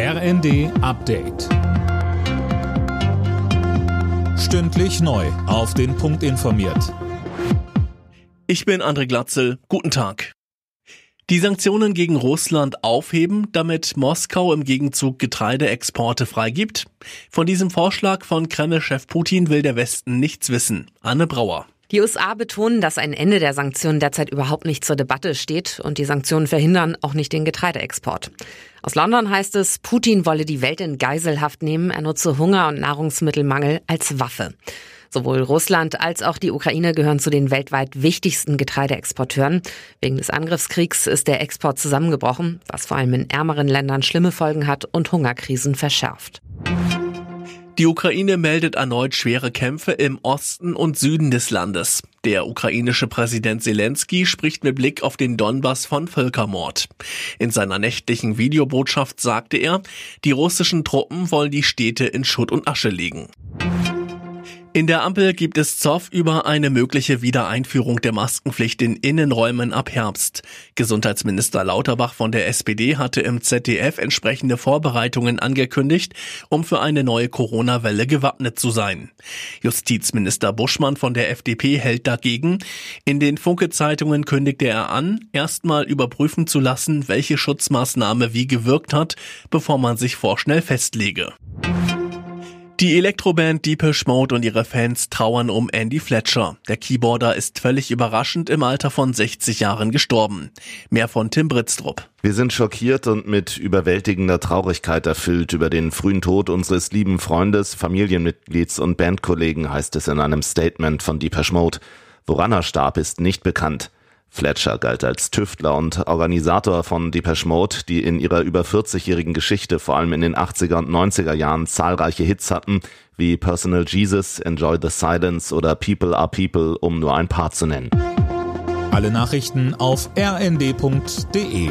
RND Update. Stündlich neu. Auf den Punkt informiert. Ich bin André Glatzel. Guten Tag. Die Sanktionen gegen Russland aufheben, damit Moskau im Gegenzug Getreideexporte freigibt? Von diesem Vorschlag von Kreml-Chef Putin will der Westen nichts wissen. Anne Brauer. Die USA betonen, dass ein Ende der Sanktionen derzeit überhaupt nicht zur Debatte steht und die Sanktionen verhindern auch nicht den Getreideexport. Aus London heißt es, Putin wolle die Welt in Geiselhaft nehmen, er nutze Hunger und Nahrungsmittelmangel als Waffe. Sowohl Russland als auch die Ukraine gehören zu den weltweit wichtigsten Getreideexporteuren. Wegen des Angriffskriegs ist der Export zusammengebrochen, was vor allem in ärmeren Ländern schlimme Folgen hat und Hungerkrisen verschärft. Die Ukraine meldet erneut schwere Kämpfe im Osten und Süden des Landes. Der ukrainische Präsident Zelensky spricht mit Blick auf den Donbass von Völkermord. In seiner nächtlichen Videobotschaft sagte er, die russischen Truppen wollen die Städte in Schutt und Asche legen. In der Ampel gibt es Zoff über eine mögliche Wiedereinführung der Maskenpflicht in Innenräumen ab Herbst. Gesundheitsminister Lauterbach von der SPD hatte im ZDF entsprechende Vorbereitungen angekündigt, um für eine neue Corona-Welle gewappnet zu sein. Justizminister Buschmann von der FDP hält dagegen. In den Funke-Zeitungen kündigte er an, erstmal überprüfen zu lassen, welche Schutzmaßnahme wie gewirkt hat, bevor man sich vorschnell festlege. Die Elektroband Deepish Mode und ihre Fans trauern um Andy Fletcher. Der Keyboarder ist völlig überraschend im Alter von 60 Jahren gestorben. Mehr von Tim Britztrup. Wir sind schockiert und mit überwältigender Traurigkeit erfüllt über den frühen Tod unseres lieben Freundes, Familienmitglieds und Bandkollegen, heißt es in einem Statement von Deepish Mode. Woran er starb, ist nicht bekannt. Fletcher galt als Tüftler und Organisator von Depeche Mode, die in ihrer über 40-jährigen Geschichte vor allem in den 80er und 90er Jahren zahlreiche Hits hatten, wie Personal Jesus, Enjoy the Silence oder People are People, um nur ein paar zu nennen. Alle Nachrichten auf rnd.de